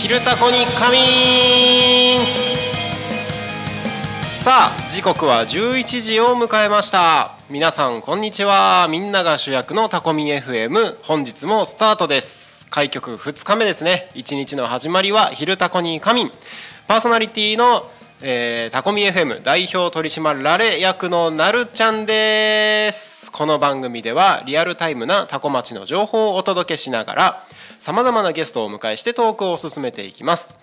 昼タコに仮眠。さあ時刻は11時を迎えました。皆さんこんにちは。みんなが主役のタコミ FM 本日もスタートです。開局2日目ですね。一日の始まりは昼タコに仮眠。パーソナリティのえー、タコミ FM 代表取締られ役のなるちゃんです。この番組ではリアルタイムなタコ町の情報をお届けしながらさまざまなゲストをお迎えしてトークを進めていきます。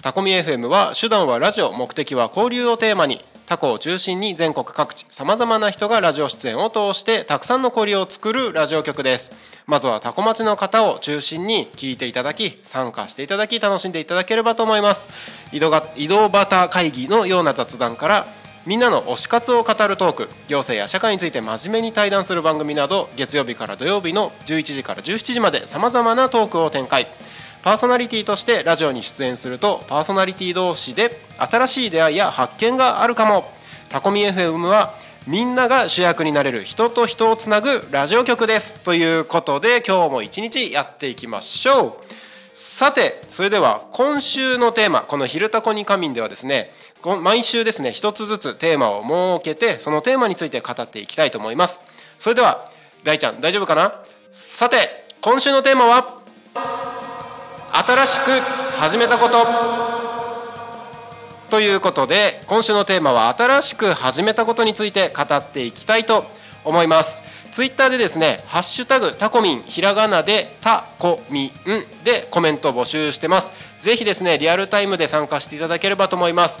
タコミ FM は手段はラジオ目的は交流をテーマに。タコを中心に全国各地さまざまな人がラジオ出演を通してたくさんの交流を作るラジオ局です。まずはタコ町の方を中心に聞いていただき参加していただき楽しんでいただければと思います。移動が移動バタ会議のような雑談からみんなの推し活を語るトーク行政や社会について真面目に対談する番組など月曜日から土曜日の11時から17時までさまざまなトークを展開。パーソナリティとしてラジオに出演するとパーソナリティ同士で新しい出会いや発見があるかも。タコミ FM はみんなが主役になれる人と人をつなぐラジオ局です。ということで今日も一日やっていきましょう。さてそれでは今週のテーマこの「昼タコに仮眠」ではですね毎週ですね一つずつテーマを設けてそのテーマについて語っていきたいと思います。それでは大ちゃん大丈夫かな？さて今週のテーマは新しく始めたこと。ということで今週のテーマは新しく始めたことについて語っていきたいと思います。ツイッターでですね「ハッシュタグタコミン」ひらがなでタコミンでコメントを募集してます。ぜひですねリアルタイムで参加していただければと思います。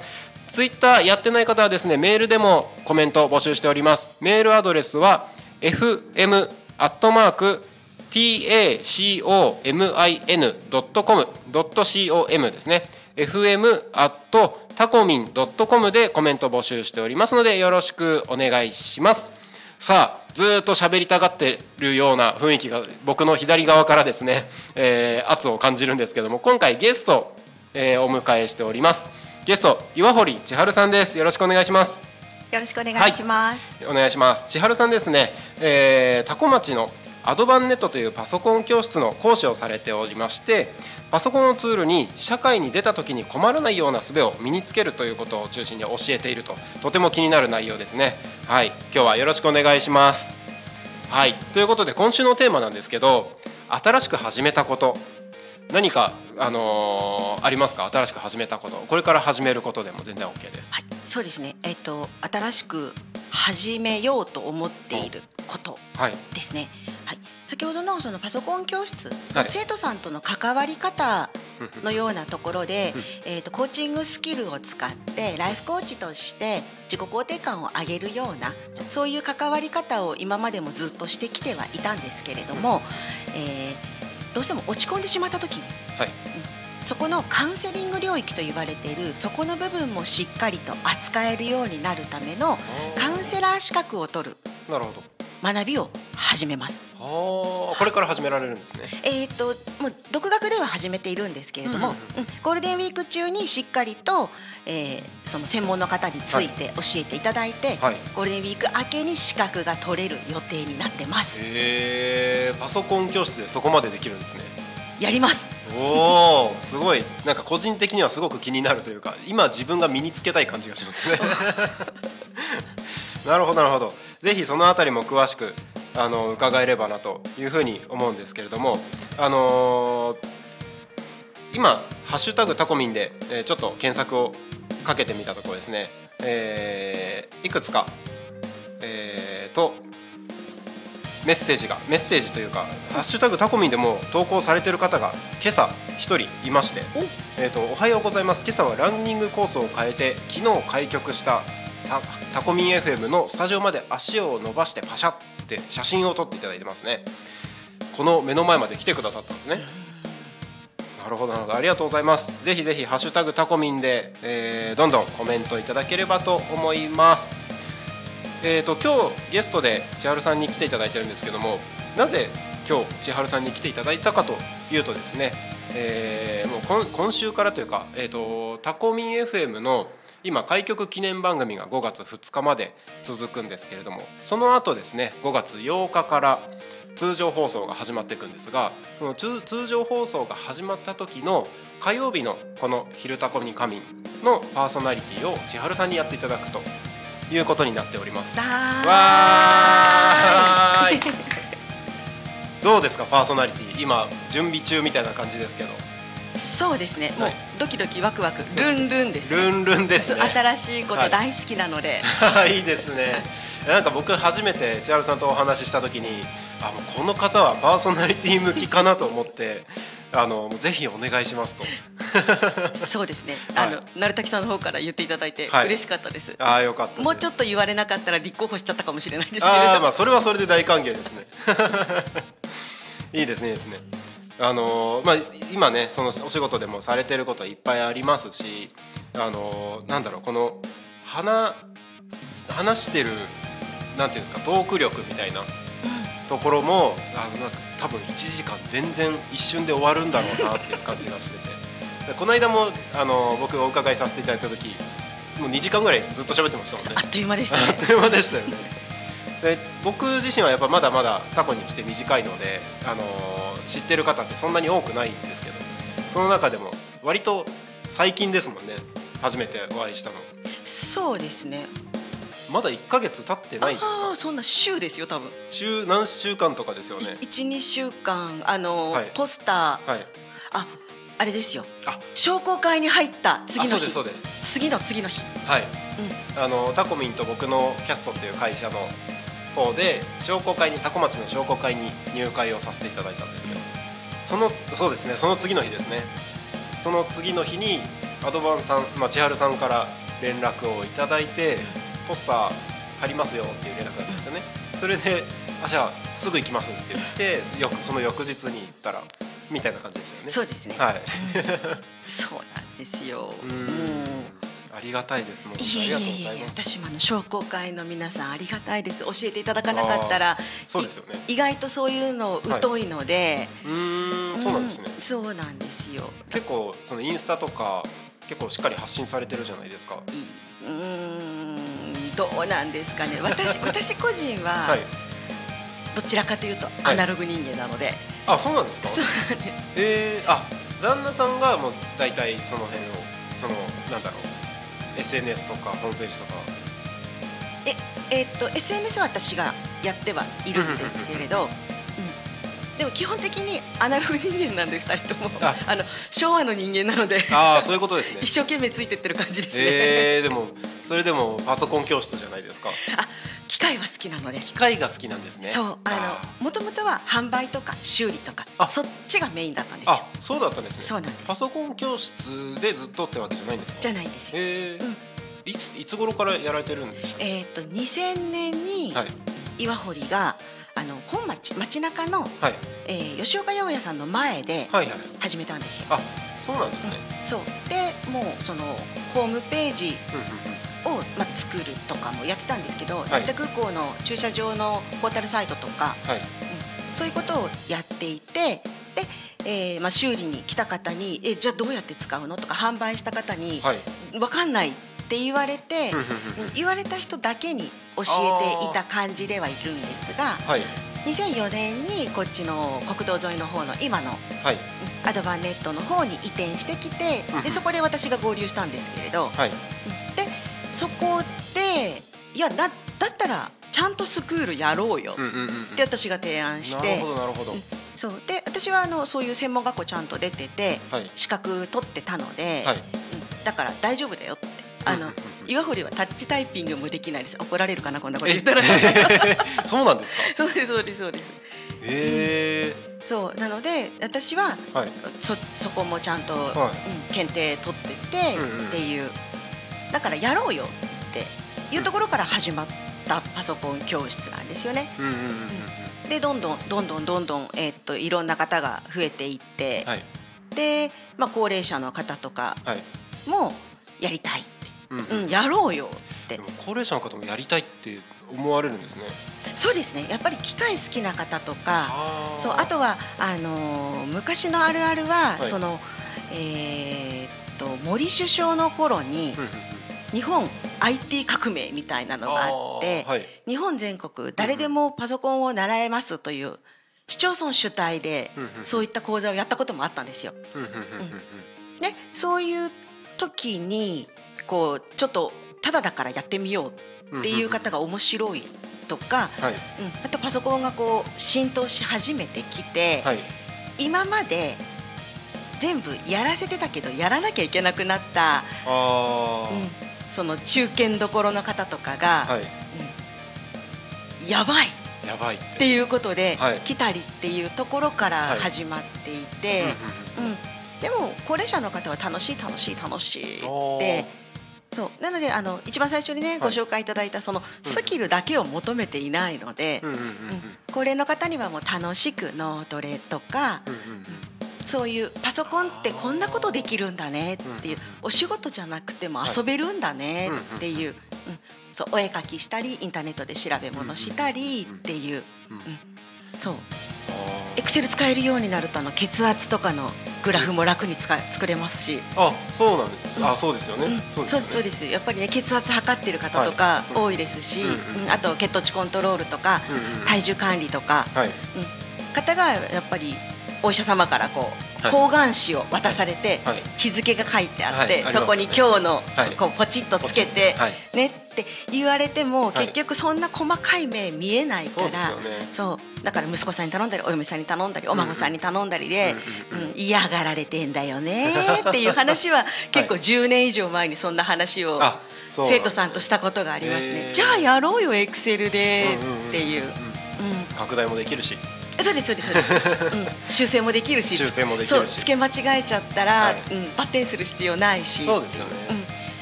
ツイッターやってない方はですねメールでもコメント募集しております。メールアドレスは fm アットマーク tacomin.com.com ですね。fm アットタコミン .com でコメント募集しておりますのでよろしくお願いします。さあずっと喋りたがってるような雰囲気が僕の左側からですね、えー、圧を感じるんですけども今回ゲスト、えー、お迎えしております。ゲスト岩堀千春さんです。よろしくお願いします。よろしくお願いします、はい、お願いします。千春さんですね、えー、タコ町のアドバンネットというパソコン教室の講師をされておりましてパソコンのツールに社会に出た時に困らないような術を身につけるということを中心に教えていると。とても気になる内容ですね。はい。今日はよろしくお願いします。はい。ということで今週のテーマなんですけど新しく始めたこと何か、あのー、ありますか？新しく始めたことこれから始めることでも全然 OK です、はい、そうですね。えっ、ー、と新しく始めようと思っていることですね、はい、はい、先ほどのそのパソコン教室、はい、生徒さんとの関わり方のようなところで、えーと、コーチングスキルを使ってライフコーチとして自己肯定感を上げるようなそういう関わり方を今までもずっとしてきてはいたんですけれども、えー、どうしても落ち込んでしまった時。に、はい、そこのカウンセリング領域と言われているそこの部分もしっかりと扱えるようになるためのカウンセラー資格を取る。なるほど。学びを始めます。はあ、これから始められるんですね。えっ、ともう独学では始めているんですけれども、うん、うん、ゴールデンウィーク中にしっかりと、えー、その専門の方について教えていただいて、はい、ゴールデンウィーク明けに資格が取れる予定になってます。へえ、パソコン教室でそこまでできるんですね。やりますおおすごいなんか個人的にはすごく気になるというか今自分が身につけたい感じがしますね なるほどなるほどぜひそのあたりも詳しくあの伺えればなというふうに思うんですけれどもあのー、今「ハッシュタグタコミンで」えー、ちょっと検索をかけてみたところですね、えー、いくつか、えー、とメッセージがメッセージというか「ハッシュタグタコミン」でも投稿されてる方が今朝1人いましてえーと「おはようございます。今朝はランニングコースを変えて昨日開局したタコミン FM のスタジオまで足を伸ばしてパシャって写真を撮っていただいてますね。この目の前まで来てくださったんですね。なるほどなるほど。ありがとうございます。ぜひぜひハッシュタグタコミンで、えー、どんどんコメントいただければと思います。えーと、今日ゲストで千春さんに来ていただいてるんですけどもなぜ今日千春さんに来ていただいたかというとですね、えー、もう今週からというか、えーと、タコミン FM の、今開局記念番組が5月2日まで続くんですけれどもその後ですね5月8日から通常放送が始まっていくんですがその通常放送が始まった時の火曜日のこの「昼タコに仮眠」のパーソナリティを千春さんにやっていただくということになっております。わーい。どうですかパーソナリティ。今準備中みたいな感じですけどそうですね、もうドキドキワクワクルンルンです、ね、ルンルンですね。新しいこと大好きなので、はい、いいですね。なんか僕初めて千春さんとお話しした時にあもうこの方はパーソナリティ向きかなと思って あのぜひお願いしますと。そうですね。あの、はい、鳴滝さんの方から言っていただいて嬉しかったです、ああよかったもうちょっと言われなかったら立候補しちゃったかもしれないです。けどあまあそれはそれで大歓迎ですねいいですねいいですねあのまあ、今ねそのお仕事でもされてることいっぱいありますしあのなんだろうこの話話してるなんていうんですかトーク力みたいなところもあのなんか多分1時間全然一瞬で終わるんだろうなっていう感じがしてて。この間もあの僕お伺いさせていただいた時もう2時間ぐらいずっと喋ってましたもんね。あっという間でしたね。あっという間でしたよねで僕自身はやっぱまだまだタコに来て短いので、あのー、知ってる方ってそんなに多くないんですけどその中でも割と最近ですもんね。初めてお会いしたの。そうですね。まだ1か月経ってないああそんな週ですよ多分。週何週間とかですよね。12週間あの、はい、ポスター、はい、ああれですよ。商工会に入った次の日。そうですそうです。次の次の日。はい、うん、あのタコミンと僕のキャストっていう会社の方で商工会に多古町の商工会に入会をさせていただいたんですけど、そのそうですねその次の日ですね。その次の日にアドバンさん、まあ、千春さんから連絡をいただいてポスター貼りますよっていう連絡だったんですよね。それであじゃあすぐ行きますって言ってよくその翌日に行ったらみたいな感じですよね。そうですね。はい、そうなんですよ。うん。ありがたいですもん。いえいえいえ、私もあの商工会の皆さんありがたいです。教えていただかなかったら、そうですよね。意外とそういうの疎いので、はい、うんそうなんですね、そうなんですよ。結構そのインスタとか結構しっかり発信されてるじゃないですか。うんどうなんですかね。私 私個人は、はい、どちらかというとアナログ人間なので。はい、あそうなんですか？そうなんです。ええー、あ旦那さんがもう大体その辺をそのなんだろう SNS とかホームページとかええー、っと SNS は私がやってはいるんですけれど、うん、でも基本的にアナログ人間なんで2人とも。あ。の昭和の人間なのでああそういうことですね。一生懸命ついてってる感じですね。えー、でもそれでもパソコン教室じゃないですか。あ機械は好きなので。機械が好きなんですね。そうあのもともとは販売とか修理とかそっちがメインだったんですよ。あそうだったんですね。そうなんです。パソコン教室でずっとってわけじゃないんですかじゃないんですよ、えー、うん。いついつ頃からやられてるんでしょうえっ、と2000年に岩堀が、あの本町町中の、はい、えー、吉岡八百屋さんの前で始めたんですよ。はいはい、あそうなんですね。うん、そう。でもうそのホームページを、まあ、作るとかもやってたんですけど、成田空港の駐車場のポータルサイトとか、はい、うん、そういうことをやっていてで、えーまあ、修理に来た方にえじゃあどうやって使うのとか販売した方に、はい、分かんないって言われて、言われた人だけに教えていた感じではいるんですが、はい、2004年にこっちの国道沿いの方の今の、はい、アドバンネットの方に移転してきて、でそこで私が合流したんですけれど、はい、でそこでいやだだったらちゃんとスクールやろうよ。って私が提案して。なるほどなるほど。そう。で私はあのそういう専門学校ちゃんと出てて、はい、資格取ってたので、はい、だから大丈夫だよって。あの、岩堀はタッチタイピングもできないです。怒られるかなこんなこと言ったら。そうなんですか？そうですそうですそうです。へえー、そう。なので私は、はい、そそこもちゃんと、はい、うん、検定取ってて、うんうん、っていうだからやろうよっていうところから始まったパソコン教室なんですよね。うんうんうんうん、でどんどんどんどんどんどん、えー、っといろんな方が増えていって、はい、で、まあ、高齢者の方とかもやりたいうん、やろうよって。高齢者の方もやりたいって思われるんですね。そうですね。やっぱり機械好きな方とかそうあとはあのー、昔のあるあるは、はい、そのえー、っと森首相の頃に、日本 IT 革命みたいなのがあって、はい、日本全国誰でもパソコンを習えますという市町村主体でそういった講座をやったこともあったんですよ。でそういう時にこうちょっとただだからやってみようっていう方が面白いとか、はい、うん、あとパソコンがこう浸透し始めてきて、はい、今まで全部やらせてたけどやらなきゃいけなくなった、うん、その中堅どころの方とかが、はい。うん、やばい。やばいって。いうことで、来たりっていうところから始まっていて、うん、でも高齢者の方は楽しい楽しい楽しいって。そう。なのであの一番最初にね、ご紹介いただいたそのスキルだけを求めていないので、高齢の方にはもう楽しく脳トレとか、そういうパソコンってこんなことできるんだねっていう、お仕事じゃなくても遊べるんだねっていう、うん、そうお絵描きしたりインターネットで調べ物したりっていう、うん、そう。エクセル使えるようになるとあの血圧とかのグラフも楽に使作れますし。あそうなんです、うん、あそうですよね、うん、そうです、そうですやっぱりね血圧測ってる方とか多いですし、うん、あと血糖値コントロールとか、体重管理とか、はい、うん、方がやっぱりお医者様からこう方眼紙を渡されて、日付が書いてあって、そこに今日のこうポチッとつけて、ねって言われても結局そんな細かい目見えないから、そうだから息子さんに頼んだりお嫁さんに頼んだりお孫さんに頼んだりで、うん嫌がられてんだよね っていう話は結構10年以上前にそんな話を生徒さんとしたことがありますね。じゃあやろうよエクセルでっていう。拡大もできるしそうですそうですそうです、うん、修正もできるし。修正もできるし。付け間違えちゃったら、はい、うん、バッテンする必要ないし。そうですよね、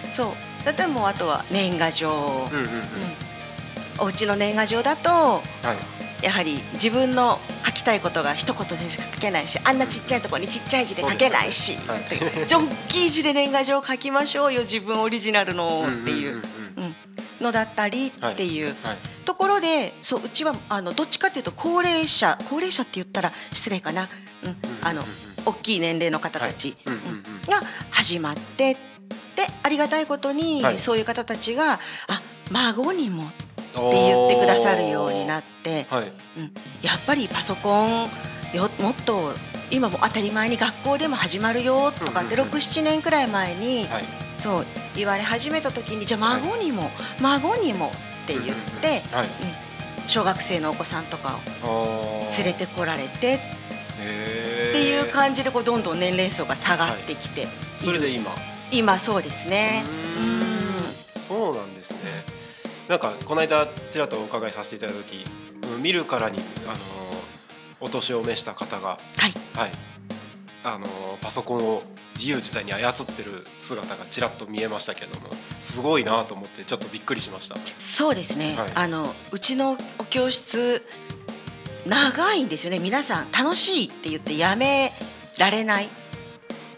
うん、そう。だってもうあとは年賀状、うんうんうん、お家の年賀状だと、はい、やはり自分の書きたいことが一言でしか書けないしあんなちっちゃいところにちっちゃい字で書けないし、ねはい、ジョッキー字で年賀状を書きましょうよ自分オリジナルのっていう。うんうんうん。うんのだったりっていう、ところでそううちはあのどっちかっていうと高齢者高齢者って言ったら失礼かな、うん、あの大きい年齢の方たち、が始まってでありがたいことに、そういう方たちがあ孫にもって言ってくださるようになって、うん、やっぱりパソコンよもっと今も当たり前に学校でも始まるよとかって67年くらい前に、そう言われ始めた時にじゃあ孫にも、孫にもって言って、はい。うん、小学生のお子さんとかを連れてこられてっていう感じでこうどんどん年齢層が下がってきて、はい、それで今？今そうですね。うん。そうなんですね。なんかこの間ちらっとお伺いさせていただいた時見るからにあのお年を召した方がはい、はい、あのパソコンを自由自在に操ってる姿がちらっと見えましたけどもすごいなと思ってちょっとびっくりしました。そうですね、はい、あのうちのお教室長いんですよね。皆さん楽しいって言ってやめられない？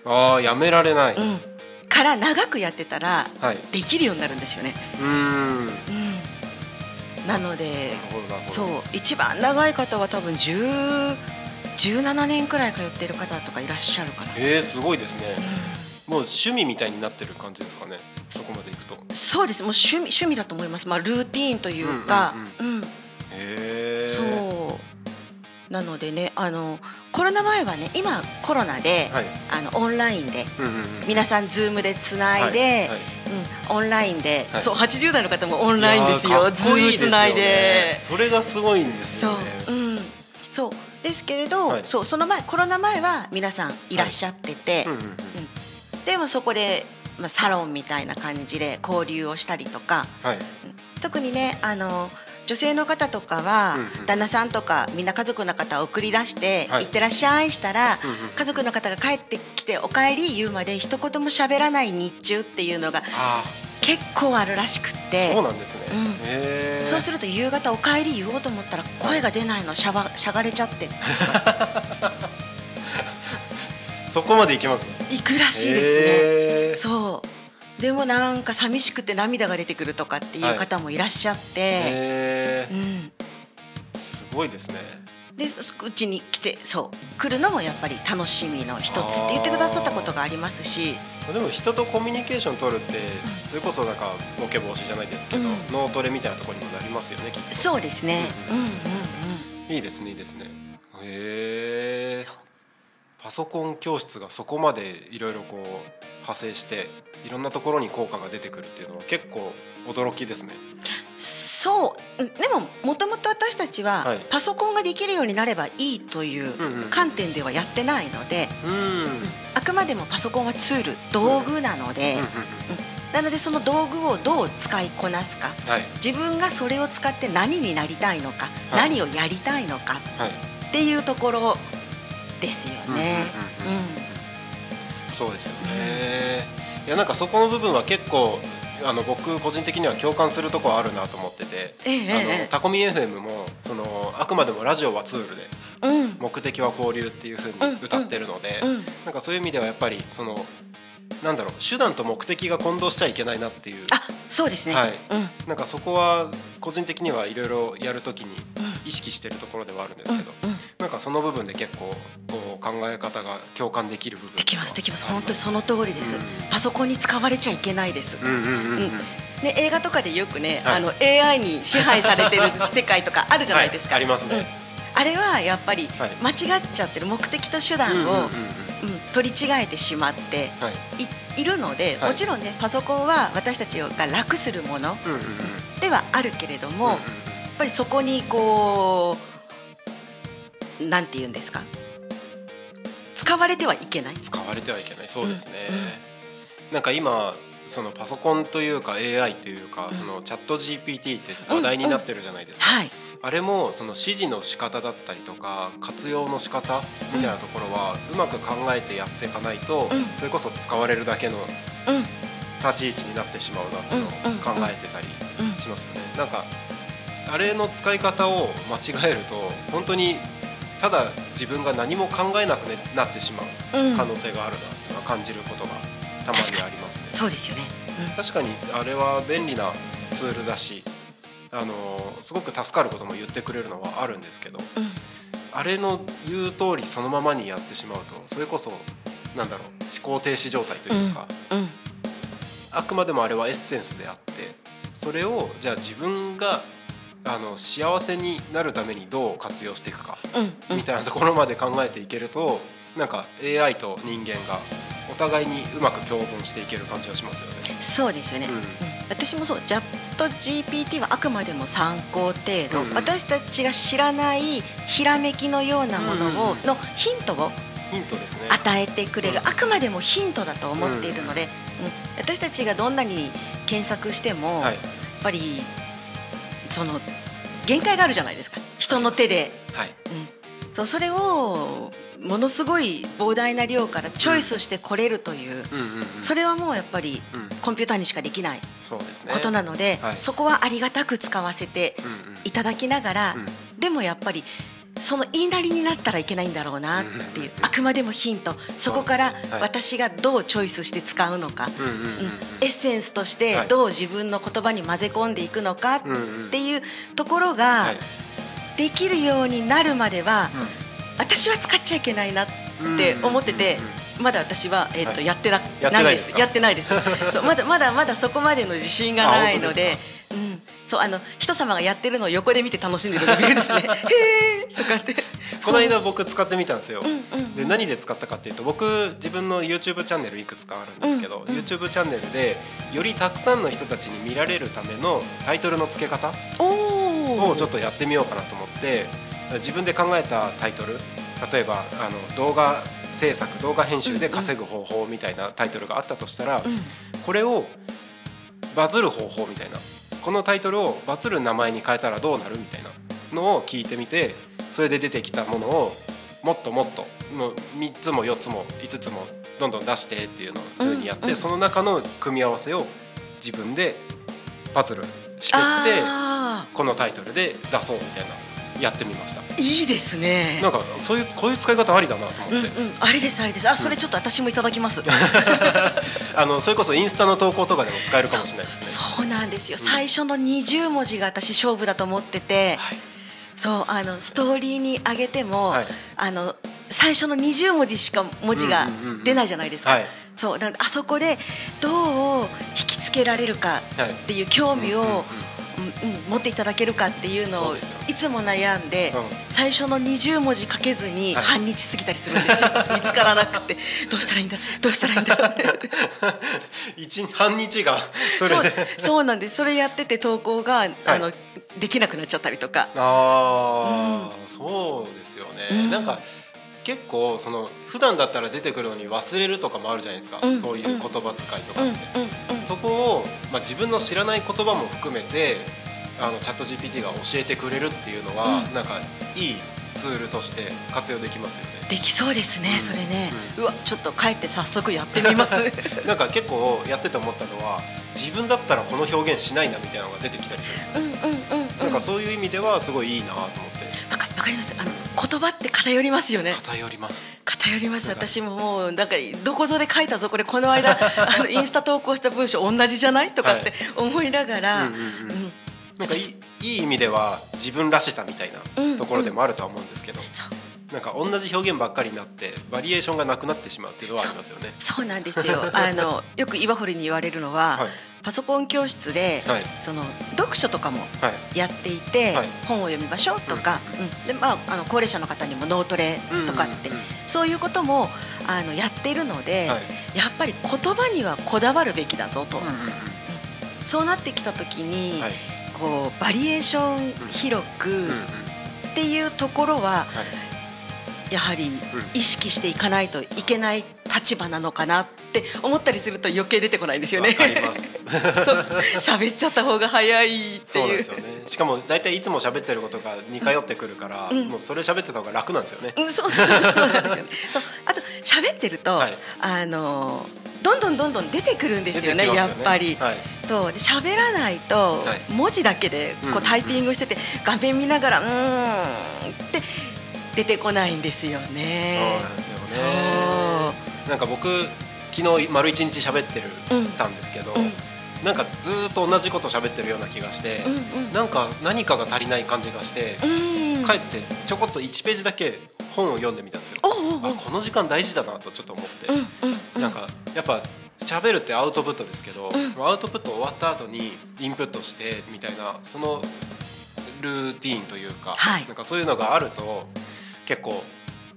ああやめられない、うん、から長くやってたら、できるようになるんですよね。うん。うん。なのでそう。一番長い方は多分10 17年くらい通ってる方とかいらっしゃるから。えー、すごいですね、うん、もう趣味みたいになってる感じですかね？そこまでいくと。そうです。もう趣味趣味だと思います。まあルーティーンというか。うん、うんうん、へえそう。なのでねあのコロナ前はね今コロナで、はい、あのオンラインで、うんうんうん、皆さんズームでつないで、はい。はい、うん、オンラインで、はい、そう80代の方もオンラインですよ。ズームつないで。それがすごいんですよね。そう,、うん、そうですけれど、はい、そうその前コロナ前は皆さんいらっしゃってて、でもそこで、まあ、サロンみたいな感じで交流をしたりとか、はい、特にねあの女性の方とかは、旦那さんとかみんな家族の方を送り出して「い、ってらっしゃい」したら、家族の方が帰ってきて「おかえり」言うまで一言も喋らない日中っていうのが結構あるらしくて。そうなんですね、うん、そうすると夕方お帰り言おうと思ったら声が出ないのしゃばしゃがれちゃって。そこまでいきます？行くらしいですね。そう。でもなんか寂しくて涙が出てくるとかっていう方もいらっしゃって、はい、うん、すごいですねでうちに来てそう。来るのもやっぱり楽しみの一つって言ってくださったことがありますし。でも人とコミュニケーション取るってそれこそなんかボケ防止じゃないですけど、うん、脳トレみたいなところにもなりますよねきっと。そうですね、うん、うんうん。うんいいですねいいですね。へえパソコン教室がそこまでいろいろこう派生していろんなところに効果が出てくるっていうのは結構驚きですねそう。でももともと私たちはパソコンができるようになればいいという観点ではやってないので、あくまでもパソコンはツール道具なので、なのでその道具をどう使いこなすか、はい、自分がそれを使って何になりたいのか、はい、何をやりたいのか、はい、っていうところですよね。そうですよね、いやなんかそこの部分は結構あの僕個人的には共感するところあるなと思ってて、ええ、あのタコミ FM もそのあくまでもラジオはツールで、うん、目的は交流っていうふうに歌ってるので、うん。うん、なんかそういう意味ではやっぱりそのなんだろう手段と目的が混同しちゃいけないなっていう。あそうですね、はい、うん、なんかそこは個人的にはいろいろやるときに意識してるところではあるんですけど、なんかその部分で結構こう考え方が共感できる部分できますできます。本当にその通りです、うん、パソコンに使われちゃいけないです。うんうんうんうんね、映画とかでよくね、はい、あの AI に支配されてる世界とかあるじゃないですか。はい、ありますね、あれはやっぱり間違っちゃってる目的と手段を、うん取り違えてしまってい,、るので、もちろんねパソコンは私たちが楽するものではあるけれども、やっぱりそこにこうなんて言うんですか？使われてはいけない？使われてはいけない。そうですね、なんか今そのパソコンというか AI というか、そのチャット GPT って話題になってるじゃないですか、はい、あれもその指示の仕方だったりとか活用の仕方みたいなところはうまく考えてやっていかないと、それこそ使われるだけの立ち位置になってしまうなってのを考えてたりしますよね。なんかあれの使い方を間違えると本当にただ自分が何も考えなくなってしまう可能性があるな感じることがたまにありますね。そうですよね、うん、確かにあれは便利なツールだしあのすごく助かることも言ってくれるのはあるんですけど、うん、あれの言う通りそのままにやってしまうとそれこそなんだろう思考停止状態というか、うん。うん、あくまでもあれはエッセンスであってそれをじゃあ自分があの幸せになるためにどう活用していくか、みたいなところまで考えていけるとなんか AI と人間がお互いにうまく共存していける感じがしますよね。そうですよね、うん、私もそう。チャット GPT はあくまでも参考程度、うん。うん、私たちが知らないひらめきのようなものを、のヒントをヒントですね。与えてくれる、あくまでもヒントだと思っているので、うん。私たちがどんなに検索しても、はい、やっぱりその限界があるじゃないですか。人の手で、はい。うん、そうそれをものすごい膨大な量からチョイスしてこれるという,、それはもうやっぱりコンピューターにしかできないことなのでそこはありがたく使わせていただきながら、でもやっぱりその言いなりになったらいけないんだろうなっていうあくまでもヒント。そこから私がどうチョイスして使うのか、エッセンスとしてどう自分の言葉に混ぜ込んでいくのかっていうところができるようになるまでは、私は使っちゃいけないなって思ってて。まだ私は、えーとやってなないですやってないです。そうまだまだまだそこまでの自信がないのでうん、そうあの人様がやってるのを横で見て楽しんでるだけですね。へえとかって。この間僕使ってみたんですよ、う。んうんうん、で何で使ったかっていうと僕自分の YouTube チャンネルいくつかあるんですけど、うんうん、YouTube チャンネルでよりたくさんの人たちに見られるためのタイトルの付け方をちょっとやってみようかなと思って自分で考えたタイトル例えばあの動画制作動画編集で稼ぐ方法みたいなタイトルがあったとしたら、うんうん、これをバズる方法みたいなこのタイトルをバズる名前に変えたらどうなるみたいなのを聞いてみてそれで出てきたものをもっともっともう3つも4つも5つもどんどん出してっていうのふうにやって、その中の組み合わせを自分でパズルしてってこのタイトルで出そうみたいなやってみました。いいですね。なんかそういうこういう使い方ありだなと思って、うんうん、ありですありです。あそれちょっと私もいただきます、あのそれこそインスタの投稿とかでも使えるかもしれないですね。そうなんですよ、最初の20文字が私勝負だと思ってて、はい。そうあのストーリーに上げても、はい、あの最初の20文字しか文字が出ないじゃないですか。そうだあそこでどう引きつけられるかっていう興味をうん、持っていただけるかっていうのをいつも悩んで、最初の20文字書けずに半日過ぎたりするんですよ、見つからなくて。どうしたらいいんだ？どうしたらいいんだ？一半日がそそうそうなんです。それやってて投稿が、あのできなくなっちゃったりとか。ああ、うん、そうですよね、うん、なんか結構その普段だったら出てくるのに忘れるとかもあるじゃないですか、うん、そういう言葉遣いとかって、そこを、まあ、自分の知らない言葉も含めてあのチャット GPT が教えてくれるっていうのは、うん、なんかいいツールとして活用できますよね。できそうですね、うん、それね、うん、うわちょっと帰って早速やってみます。なんか結構やってて思ったのは自分だったらこの表現しないなみたいなのが出てきたりするんですよ、うんうんうん、なんかそういう意味ではすごいいいなと思ってわかります。あの言葉って偏りますよね。偏ります。偏ります。私ももうなんかどこぞで書いたぞこれこの間 あのインスタ投稿した文章同じじゃない？とかって思いながら、なんかいいいい意味では自分らしさみたいなところでもあるとは思うんですけど、なんか同じ表現ばっかりになってバリエーションがなくなってしまうっていうのはありますよね。そうなんですよ。あのよく岩堀に言われるのは、はい、パソコン教室で、はい、その読書とかもやっていて、はい、本を読みましょうとか、うん、うん、でまああの高齢者の方にも脳トレとかって、うんうんうん、そういうこともあのやっているので、やっぱり言葉にはこだわるべきだぞと。うんうんうん、そうなってきた時に、こうバリエーション広くっていうところは、やはり意識していかないといけない立場なのかなって思ったりすると余計出てこないんですよね。喋っちゃった方が早いっていう。ですよね。しかも大体いつも喋ってることが似通ってくるから、うん、もうそれ喋ってた方が楽なんですよね。うん、そうそうそうなんですよね。そうあと喋ってると、はい、あのどんどんどんどん出てくるんですよね、ねやっぱり。はい、そうで喋らないと、文字だけでこうタイピングしてて、画面見ながらうんって出てこないんですよね。そうなんですよね。なんか僕昨日丸一日喋ってる、たんですけど、うん、なんかずっと同じこと喋ってるような気がして、うんうん、なんか何かが足りない感じがして、うん、帰ってちょこっと1ページだけ本を読んでみたんですよ。あこの時間大事だなとちょっと思って、うんうん、なんかやっぱ喋るってアウトプットですけど、アウトプット終わった後にインプットしてみたいなそのルーティーンというか、はい、なんかそういうのがあると結構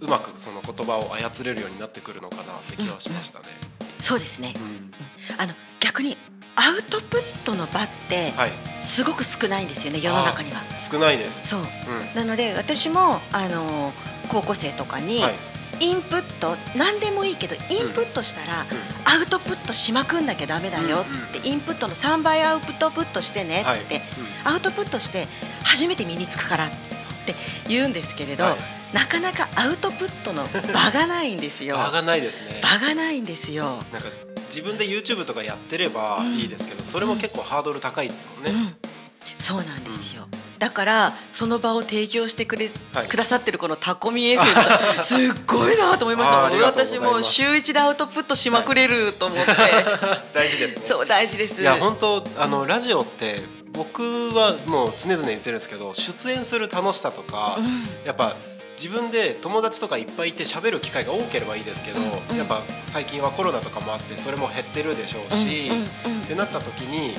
うまくその言葉を操れるようになってくるのかなって気はしましたね。うん。うん、そうですね、うん、あの逆にアウトプットの場ってすごく少ないんですよね、はい、世の中には。少ないです。そう、うん、なので私もあの高校生とかに、はい。インプット何でもいいけどインプットしたらアウトプットしまくんなきゃだめだよってインプットの3倍アウトプットしてねってアウトプットして初めて身につくからって言うんですけれどなかなかアウトプットの場がないんですよ。場がないですね。場がないんですよ。なんか自分で YouTube とかやってればいいですけど、うん、それも結構ハードル高いですもんね。うん、そうなんですよ。だからその場を提供してくれ、はい、くださってるこのタコミ F すっごいなと思いました私も週一でアウトプットしまくれると思って、はい、大事です、ね、そう大事です。いや本当あの、ラジオって僕はもう常々言ってるんですけど出演する楽しさとか、うん、やっぱ自分で友達とかいっぱいいて喋る機会が多ければいいですけど、うんうん、やっぱ最近はコロナとかもあってそれも減ってるでしょうし、うんうんうん、ってなった時に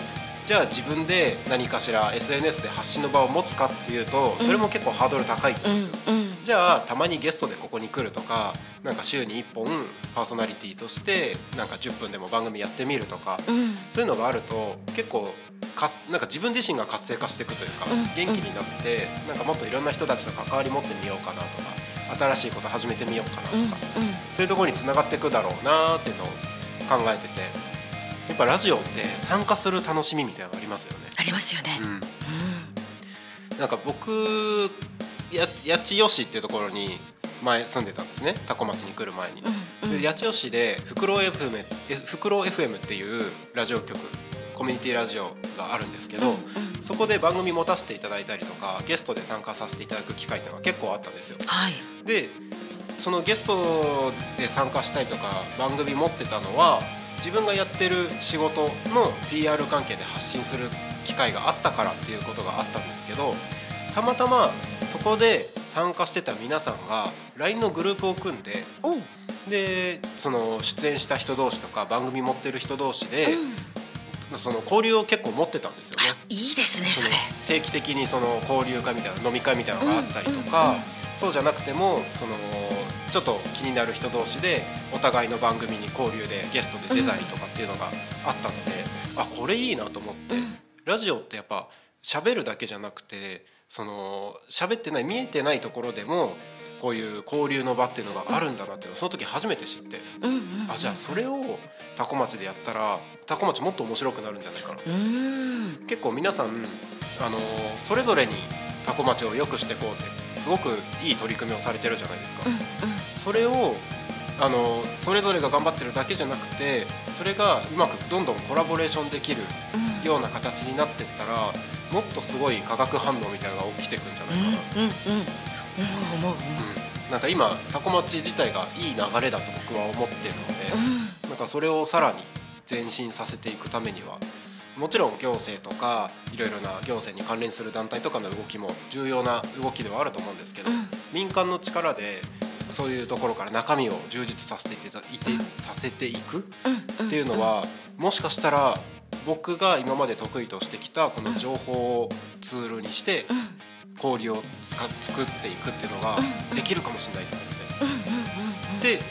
じゃあ自分で何かしら SNS で発信の場を持つかっていうとそれも結構ハードル高いんですよ、うんうん、じゃあたまにゲストでここに来るとかなんか週に1本パーソナリティとしてなんか10分でも番組やってみるとか、うん、そういうのがあると結構かすなんか自分自身が活性化していくというか、元気になってなんかもっといろんな人たちと関わり持ってみようかなとか新しいこと始めてみようかなとか、そういうところにつながっていくだろうなっていうのを考えてて。やっぱラジオって参加する楽しみみたいなのありますよね。ありますよね。うん、うん、なんか僕や八千代市っていうところに前住んでたんですね多古町に来る前に。うんうん、で八千代市でフクロウ FM フクロウ FM っていうラジオ局コミュニティラジオがあるんですけど、そこで番組持たせていただいたりとかゲストで参加させていただく機会っていうのが結構あったんですよ。はい、でそのゲストで参加したりとか番組持ってたのは自分がやってる仕事の PR 関係で発信する機会があったからっていうことがあったんですけどたまたまそこで参加してた皆さんが LINE のグループを組んででその出演した人同士とか番組持ってる人同士で、うん、その交流を結構持ってたんですよね。いいですねそれ。定期的にその交流会みたいな飲み会みたいなのがあったりとか、うんうん、そうじゃなくてもそのちょっと気になる人同士でお互いの番組に交流でゲストで出たりとかっていうのがあったので、あこれいいなと思って、ラジオってやっぱ喋るだけじゃなくてその喋ってない見えてないところでもこういう交流の場っていうのがあるんだなってその時初めて知って、うんうんうん、あじゃあそれを多古町でやったら多古町もっと面白くなるんじゃないかな。結構皆さんあのそれぞれに多古町を良くしていこうってすごくいい取り組みをされてるじゃないですか。うんうん、それをあのそれぞれが頑張ってるだけじゃなくてそれがうまくどんどんコラボレーションできるような形になっていったらもっとすごい化学反応みたいなのが起きていくんじゃないかな。うんうんうん思う、うん、なんか今タコ町自体がいい流れだと僕は思ってるので、うん、なんかそれをさらに前進させていくためにはもちろん行政とかいろいろな行政に関連する団体とかの動きも重要な動きではあると思うんですけど、うん、民間の力でそういうところから中身を充実させていていて、させていくっていうのはもしかしたら僕が今まで得意としてきたこの情報をツールにして氷を使作っていくっていうのができるかもしれないと思って。で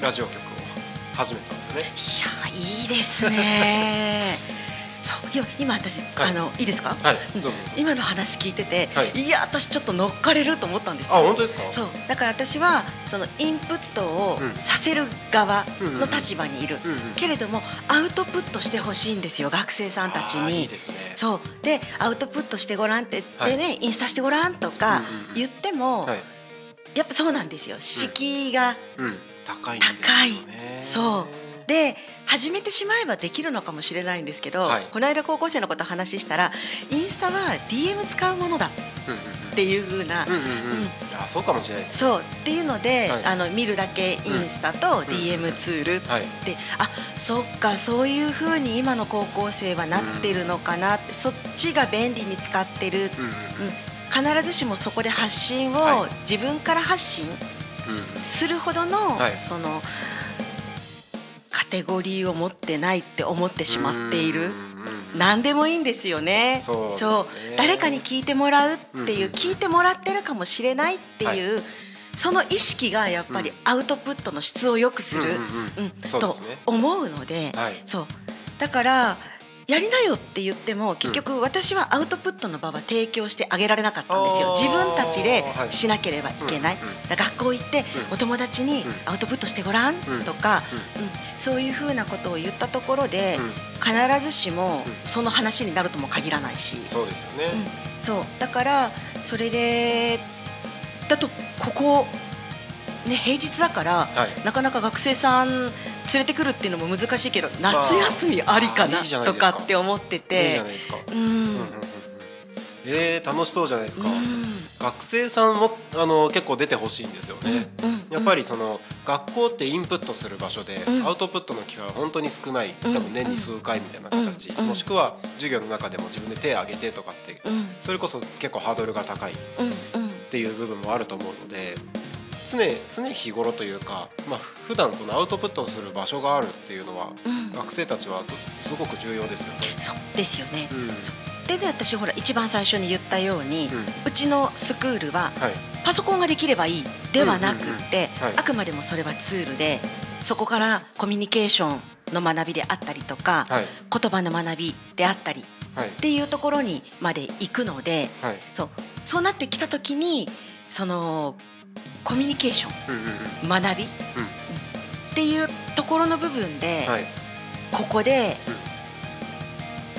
ラジオ局を始めたんですよね。いやいいですねそういや今私、はい、あのいいですか、はい、今の話聞いてて、はい、いや私ちょっと乗っかれると思ったんですよ、あ本当ですか？そう。だから私はそのインプットをさせる側の立場にいる、けれどもアウトプットしてほしいんですよ学生さんたちに。ね、そう。でアウトプットしてごらんってでね、インスタしてごらんとか言っても、やっぱそうなんですよ。敷居が、高い、高い。そうで始めてしまえばできるのかもしれないんですけど、はい、この間高校生のこと話したらインスタは DM 使うものだっていうふうな、あそうかもしれないです、そう。っていうので、はい、あの見るだけインスタと DM ツールって、はい、あそっかそういうふうに今の高校生はなってるのかなって、そっちが便利に使ってる、うん必ずしもそこで発信を自分から発信するほどの、その。カテゴリーを持ってないって思ってしまっている。何でもいいんですよね。そう誰かに聞いてもらうっていう、聞いてもらってるかもしれないっていう、はい、その意識がやっぱりアウトプットの質を良くする、うんと思うので、はい、そう。だからやりなよって言っても結局私はアウトプットの場は提供してあげられなかったんですよ。自分たちでしなければいけない、学校行ってお友達にアウトプットしてごらん？とか、うん、そういうふうなことを言ったところで必ずしもその話になるとも限らないし。そうですよね、うん、そう。だからそれでだとここね、平日だから、はい、なかなか学生さん連れてくるっていうのも難しいけど夏休みありかなとかって思ってて。えー、楽しそうじゃないですか、学生さんもあの結構出てほしいんですよね、やっぱりその学校ってインプットする場所で、アウトプットの機会は本当に少ない。多分年に数回みたいな形、もしくは授業の中でも自分で手を挙げてとかって、それこそ結構ハードルが高いっていう部分もあると思うので常常日頃というか、まあ普段このアウトプットをする場所があるっていうのは、うん、学生たちはすごく重要ですよね。そうですよね、うん、でで私ほら一番最初に言ったように、うん、ちのスクールは、はい、パソコンができればいいではなくて、あくまでもそれはツールでそこからコミュニケーションの学びであったりとか、はい、言葉の学びであったり、はい、っていうところにまで行くので、はい、そう。そうなってきた時にそのコミュニケーション、学び、っていうところの部分で、ここで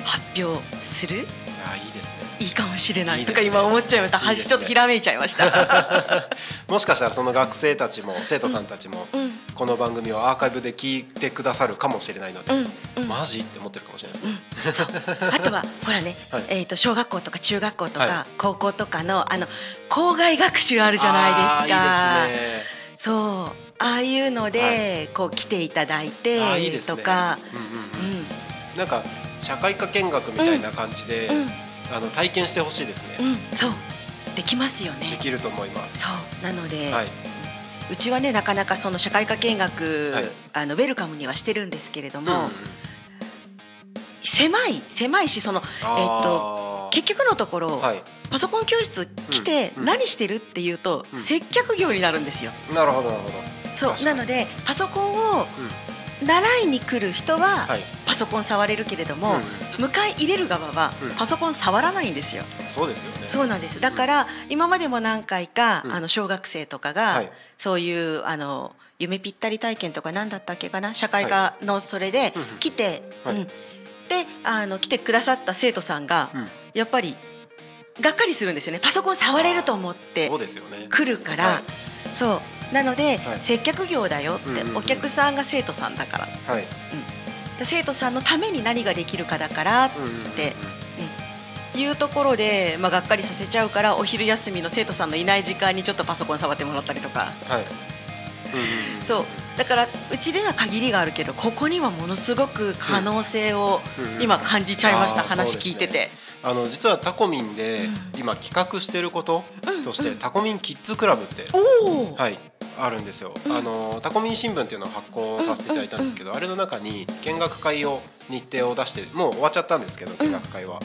発表する。あいいですねいいかもしれないとか今思っちゃいました。ね、ちょっとひらめいちゃいました。もしかしたらその学生たちも生徒さんたちも、この番組をアーカイブで聞いてくださるかもしれないので、マジって思ってるかもしれないですね、うん、あとは ほらね、はい、えーと、小学校とか中学校とか、高校とかのあの校外学習あるじゃないですか。そう。ああいうので、はい、こう来ていただいてとか、なんか社会科見学みたいな感じで、うん、あの体験してほしいですね。うん、そう。できますよね。できると思います。そう。なので、はい、うちはねなかなかその社会科見学、はい、あのウェルカムにはしてるんですけれども、うん、狭い狭いしそのえっと結局のところ、はい、パソコン教室来て何してるっていうと、接客業になるんですよ。なるほどなるほど。そう。なのでパソコンを習いに来る人はパソコン触れるけれども、迎え入れる側はパソコン触らないんですよ。そうですよね。そうなんです。だから今までも何回かあの小学生とかがそういうあの夢ぴったり体験とか何だったっけかな？社会科のそれで来て、うん、であの来てくださった生徒さんがやっぱりがっかりするんですよね。パソコン触れると思って来るから。そうなので、はい、接客業だよって、うんうんうん、お客さんが生徒さんだから、はい。うん、生徒さんのために何ができるかだからって、うんうんうん、いうところで、まあ、がっかりさせちゃうからお昼休みの生徒さんのいない時間にちょっとパソコン触ってもらったりとか。はい。うんうん、そう。だからうちでは限りがあるけどここにはものすごく可能性を今感じちゃいました、うんうん、話聞いてて。あの実はタコミンで今企画していることとして、タコミンキッズクラブって、はいあるんですよ、うん、あのタコミン新聞っていうのを発行させていただいたんですけど、あれの中に見学会を日程を出してもう終わっちゃったんですけど見学会は、